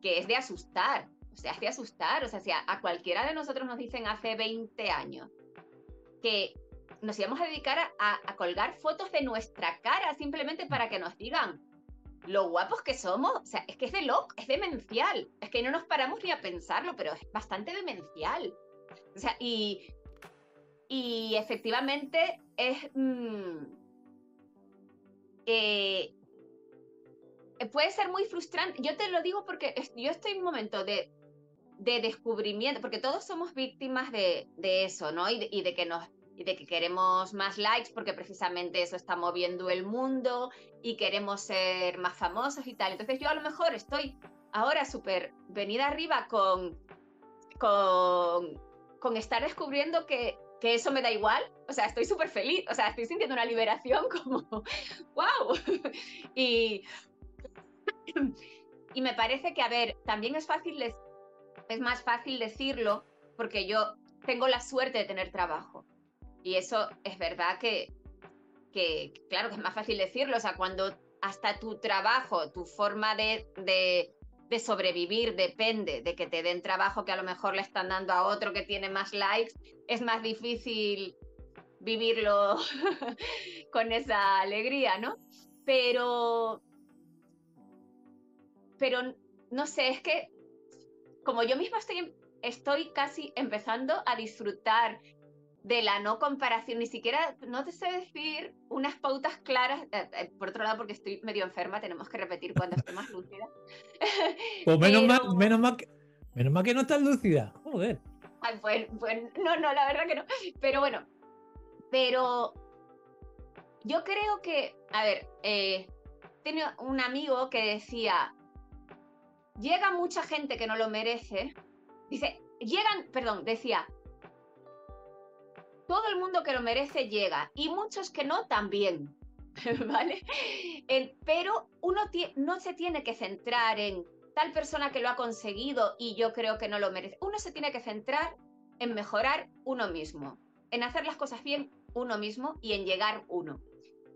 [SPEAKER 2] que es de asustar, o sea, es de asustar, o sea, a, cualquiera de nosotros nos dicen hace 20 años que nos íbamos a dedicar a, colgar fotos de nuestra cara simplemente para que nos digan lo guapos que somos, o sea, es que es de loco, es demencial, es que no nos paramos ni a pensarlo, pero es bastante demencial. O sea, y, y efectivamente es... Mm, eh, puede ser muy frustrante. Yo te lo digo porque yo estoy en un momento de, de descubrimiento, porque todos somos víctimas de, de eso, ¿no? Y de, y de, que nos y de que queremos más likes porque precisamente eso está moviendo el mundo y queremos ser más famosos y tal. Entonces yo a lo mejor estoy ahora súper venida arriba con, con, con estar descubriendo que que eso me da igual, o sea, estoy súper feliz, o sea, estoy sintiendo una liberación como, wow. y, y me parece que, a ver, también es fácil, es más fácil decirlo porque yo tengo la suerte de tener trabajo. Y eso es verdad que, que, claro, que es más fácil decirlo, o sea, cuando hasta tu trabajo, tu forma de, de de sobrevivir depende de que te den trabajo que a lo mejor le están dando a otro que tiene más likes, es más difícil vivirlo con esa alegría, ¿no? Pero, pero no sé, es que como yo misma estoy, estoy casi empezando a disfrutar de la no comparación, ni siquiera, no te sé decir unas pautas claras, eh, eh, por otro lado porque estoy medio enferma, tenemos que repetir cuando esté más lúcida.
[SPEAKER 1] Pues menos, mal, menos, mal que, menos mal que no estás lúcida, joder.
[SPEAKER 2] Ay, pues, pues, no, no, la verdad que no, pero bueno, pero yo creo que, a ver, eh, tenía un amigo que decía, llega mucha gente que no lo merece, dice, llegan, perdón, decía, todo el mundo que lo merece llega y muchos que no también, ¿vale? pero uno no se tiene que centrar en tal persona que lo ha conseguido y yo creo que no lo merece. Uno se tiene que centrar en mejorar uno mismo, en hacer las cosas bien uno mismo y en llegar uno.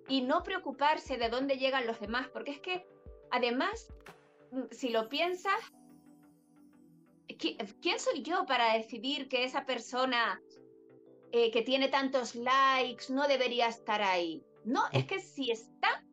[SPEAKER 2] Y no preocuparse de dónde llegan los demás, porque es que además, si lo piensas, ¿quién soy yo para decidir que esa persona eh, que tiene tantos likes no debería estar ahí. No, es que si está,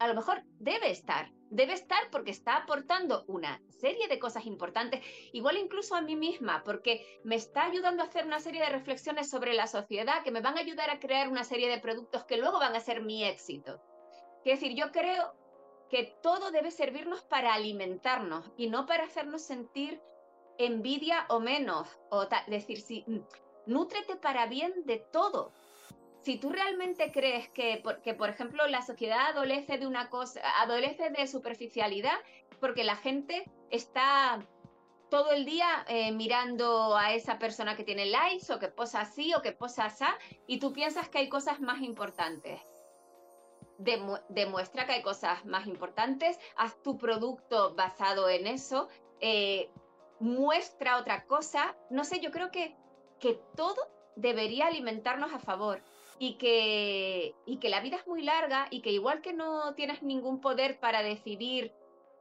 [SPEAKER 2] a lo mejor debe estar. Debe estar porque está aportando una serie de cosas importantes, igual incluso a mí misma, porque me está ayudando a hacer una serie de reflexiones sobre la sociedad que me van a ayudar a crear una serie de productos que luego van a ser mi éxito. Es decir, yo creo que todo debe servirnos para alimentarnos y no para hacernos sentir envidia o menos. O decir, si nútrete para bien de todo. Si tú realmente crees que, por ejemplo, la sociedad adolece de una cosa, adolece de superficialidad, porque la gente está todo el día eh, mirando a esa persona que tiene likes o que posa así o que posa así, y tú piensas que hay cosas más importantes. Demuestra que hay cosas más importantes, haz tu producto basado en eso, eh, muestra otra cosa. No sé, yo creo que que todo debería alimentarnos a favor y que, y que la vida es muy larga y que igual que no tienes ningún poder para decidir,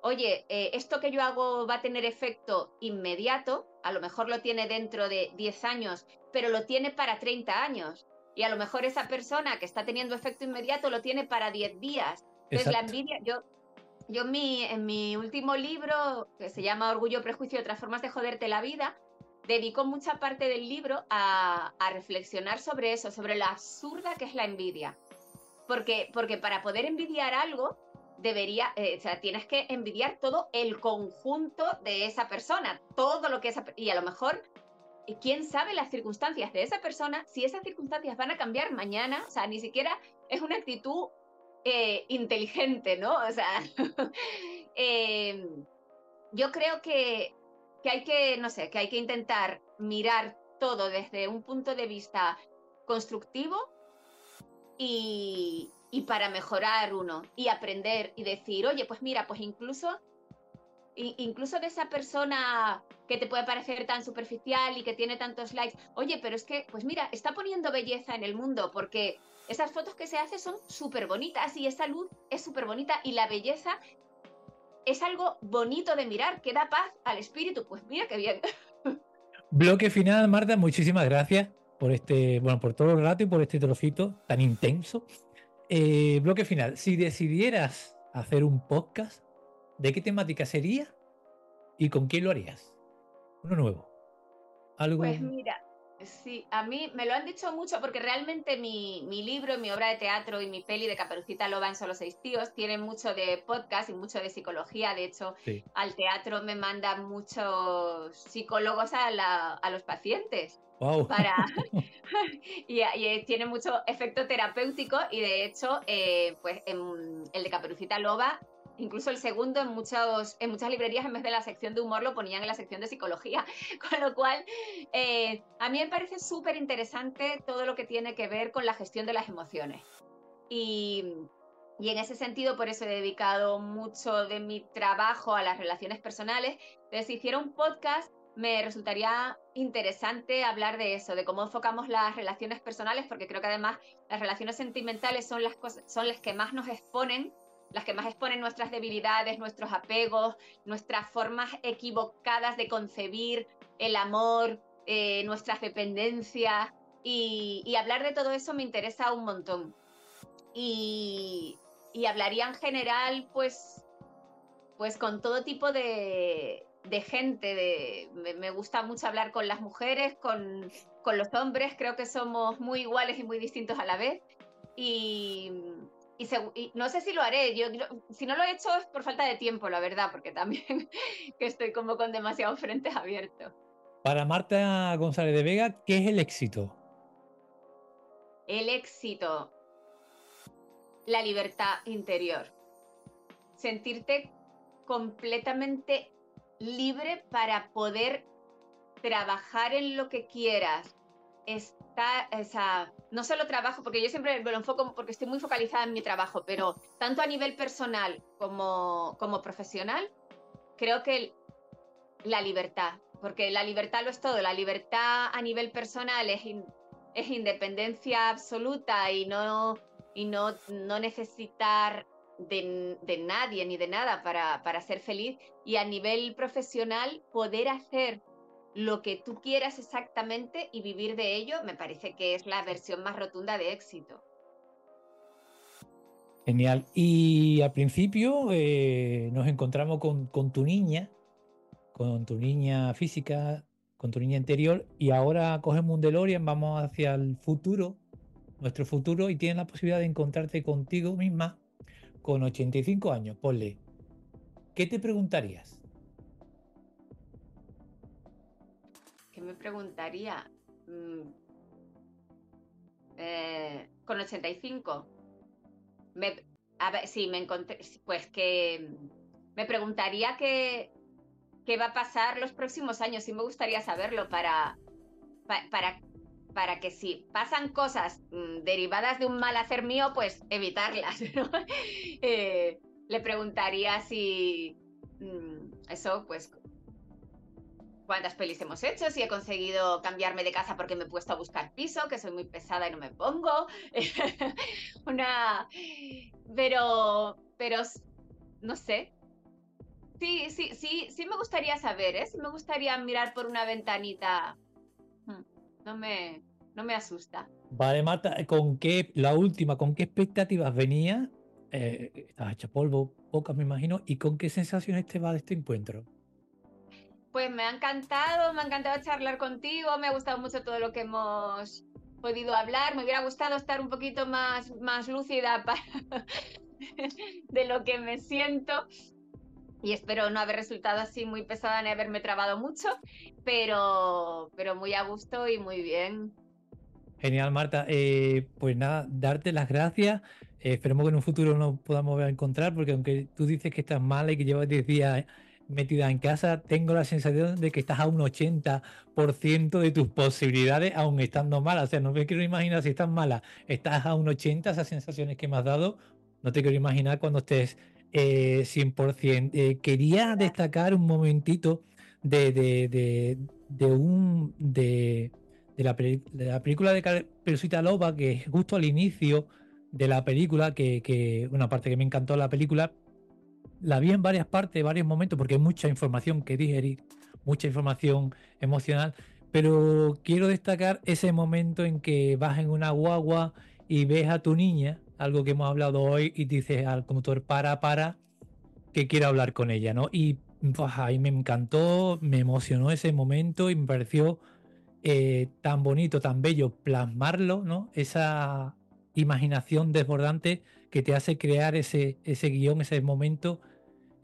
[SPEAKER 2] oye, eh, esto que yo hago va a tener efecto inmediato, a lo mejor lo tiene dentro de 10 años, pero lo tiene para 30 años. Y a lo mejor esa persona que está teniendo efecto inmediato lo tiene para 10 días. Entonces la envidia, yo, yo mi, en mi último libro, que se llama Orgullo, Prejuicio y otras formas de joderte la vida, dedico mucha parte del libro a, reflexionar sobre eso, sobre lo absurda que es la envidia. Porque, porque para poder envidiar algo, debería, eh, o sea, tienes que envidiar todo el conjunto de esa persona, todo lo que esa, y a lo mejor, quién sabe las circunstancias de esa persona, si esas circunstancias van a cambiar mañana, o sea, ni siquiera es una actitud eh, inteligente, ¿no? O sea, eh, yo creo que que hay que, no sé, que hay que intentar mirar todo desde un punto de vista constructivo y, para mejorar uno y aprender y decir, oye, pues mira, pues incluso, incluso de esa persona que te puede parecer tan superficial y que tiene tantos likes, oye, pero es que, pues mira, está poniendo belleza en el mundo porque esas fotos que se hace son súper bonitas y esa luz es súper bonita y la belleza es algo bonito de mirar, que da paz al espíritu. Pues mira qué bien.
[SPEAKER 1] Bloque final, Marta, muchísimas gracias por este, bueno, por todo el rato y por este trocito tan intenso. Eh, bloque final, si decidieras hacer un podcast, ¿de qué temática sería y con quién lo harías? Uno nuevo.
[SPEAKER 2] ¿Algo? Pues mira, Sí, a mí me lo han dicho mucho porque realmente mi, mi, libro, mi obra de teatro y mi peli de Caperucita Loba en Solo Seis Tíos tienen mucho de podcast y mucho de psicología. De hecho, al teatro me mandan muchos psicólogos a, la, a los pacientes. Para, y, tiene mucho efecto terapéutico y de hecho, eh, pues en el de Caperucita Loba Incluso el segundo en, muchas librerías en vez de la sección de humor lo ponían en la sección de psicología. Con lo cual, eh, a mí me parece súper interesante todo lo que tiene que ver con la gestión de las emociones. Y, y en ese sentido, por eso he dedicado mucho de mi trabajo a las relaciones personales. Entonces, si hiciera un podcast, me resultaría interesante hablar de eso, de cómo enfocamos las relaciones personales, porque creo que además las relaciones sentimentales son las, cosas, son las que más nos exponen las que más exponen nuestras debilidades, nuestros apegos, nuestras formas equivocadas de concebir el amor, eh, nuestras dependencias. Y, hablar de todo eso me interesa un montón. Y, hablaría en general, pues, pues con todo tipo de, de gente, de, me, gusta mucho hablar con las mujeres, con, con, los hombres, creo que somos muy iguales y muy distintos a la vez. Y, y, no sé si lo haré, yo, si no lo he hecho es por falta de tiempo, la verdad, porque también que estoy como con demasiados frentes abiertos.
[SPEAKER 1] Para Marta González de Vega, ¿qué es el éxito?
[SPEAKER 2] El éxito, la libertad interior. Sentirte completamente libre para poder trabajar en lo que quieras. Está, esa, no solo trabajo, porque yo siempre me lo enfoco porque estoy muy focalizada en mi trabajo, pero tanto a nivel personal como, como profesional, creo que la libertad, porque la libertad lo es todo, la libertad a nivel personal es, es independencia absoluta y no, y no, no necesitar de, nadie ni de nada para, para ser feliz. Y a nivel profesional poder hacer lo que tú quieras exactamente y vivir de ello, me parece que es la versión más rotunda de éxito.
[SPEAKER 1] Genial. Y al principio eh, nos encontramos con, tu niña, con tu niña física, con tu niña interior, y ahora cogemos un DeLorean, vamos hacia el futuro, nuestro futuro, y tienes la posibilidad de encontrarte contigo misma con 85 años, ponle, ¿qué te preguntarías?
[SPEAKER 2] Me preguntaría? Mm, eh, con 85. Me, a sí, me encontré, pues que me preguntaría qué, qué va a pasar los próximos años. Sí me gustaría saberlo para, para para que si pasan cosas mm, derivadas de un mal hacer mío, pues evitarlas. Eh, le preguntaría si mm, eso, pues, cuántas pelis hemos hecho, si he conseguido cambiarme de casa porque me he puesto a buscar piso, que soy muy pesada y no me pongo. Una. Pero. Pero. No sé. Sí, sí, sí, sí me gustaría saber, ¿eh? me gustaría mirar por una ventanita no me, no me asusta.
[SPEAKER 1] Vale, Marta, ¿con qué, la última, con qué expectativas venía? Eh, estás hecha polvo, pocas me imagino, ¿y con qué sensaciones te va de este encuentro?
[SPEAKER 2] Pues me ha encantado, me ha encantado charlar contigo, me ha gustado mucho todo lo que hemos podido hablar, me hubiera gustado estar un poquito más, más lúcida de lo que me siento y espero no haber resultado así muy pesada ni haberme trabado mucho, pero, pero muy a gusto y muy bien.
[SPEAKER 1] Genial, Marta. Eh, pues nada, darte las gracias. Eh, esperemos que en un futuro nos podamos encontrar, porque aunque tú dices que estás mala y que llevas 10 días metida en casa, tengo la sensación de que estás a un 80% de tus posibilidades, aún estando mala. O sea, no me quiero imaginar si estás mala, estás a un 80%, esas sensaciones que me has dado, no te quiero imaginar cuando estés 100%. Eh, eh, quería destacar un momentito de, de, un, de, la, la, película de Caperucita Loba, que es justo al inicio de la película, que, que, una parte que me encantó la película, la vi en varias partes, varios momentos, porque hay mucha información que digerir, mucha información emocional, pero quiero destacar ese momento en que vas en una guagua y ves a tu niña algo que hemos hablado hoy y dices al conductor para, para, que quiero hablar con ella, ¿no? Y ahí me encantó, me emocionó ese momento y me pareció eh, tan bonito, tan bello plasmarlo, ¿no? Esa imaginación desbordante que te hace crear ese, ese guion, ese momento,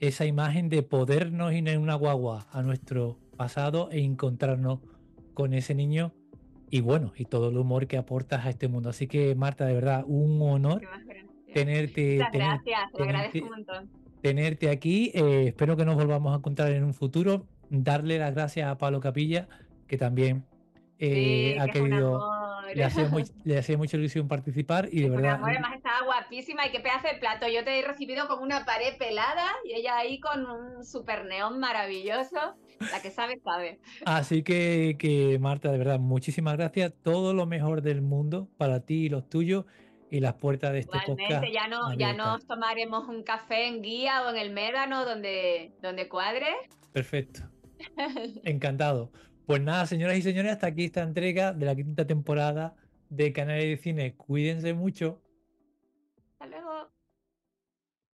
[SPEAKER 1] esa imagen de podernos ir en una guagua a nuestro pasado e encontrarnos con ese niño y bueno, y todo el humor que aportas a este mundo. Así que Marta, de verdad, un honor tenerte.
[SPEAKER 2] gracias, te agradezco un montón.
[SPEAKER 1] Tenerte aquí. Eh, espero que nos volvamos a encontrar en un futuro. Darle las gracias a Pablo Capilla, que también eh, ha querido. Le hacía, le hacía mucha ilusión participar y de verdad.
[SPEAKER 2] Amor, además estaba guapísima y qué pedazo de plato. Yo te he recibido con una pared pelada y ella ahí con un super neón maravilloso. La que sabe, sabe.
[SPEAKER 1] Así que, que, Marta, de verdad, muchísimas gracias. Todo lo mejor del mundo para ti y los tuyos y las puertas de este podcast.
[SPEAKER 2] Ya, no, ya nos tomaremos un café en Guía o en el Médano donde, donde cuadre.
[SPEAKER 1] Perfecto. Encantado. Pues nada, señoras y señores, hasta aquí esta entrega de la quinta temporada de Canales de Cine. Cuídense mucho. Hasta luego.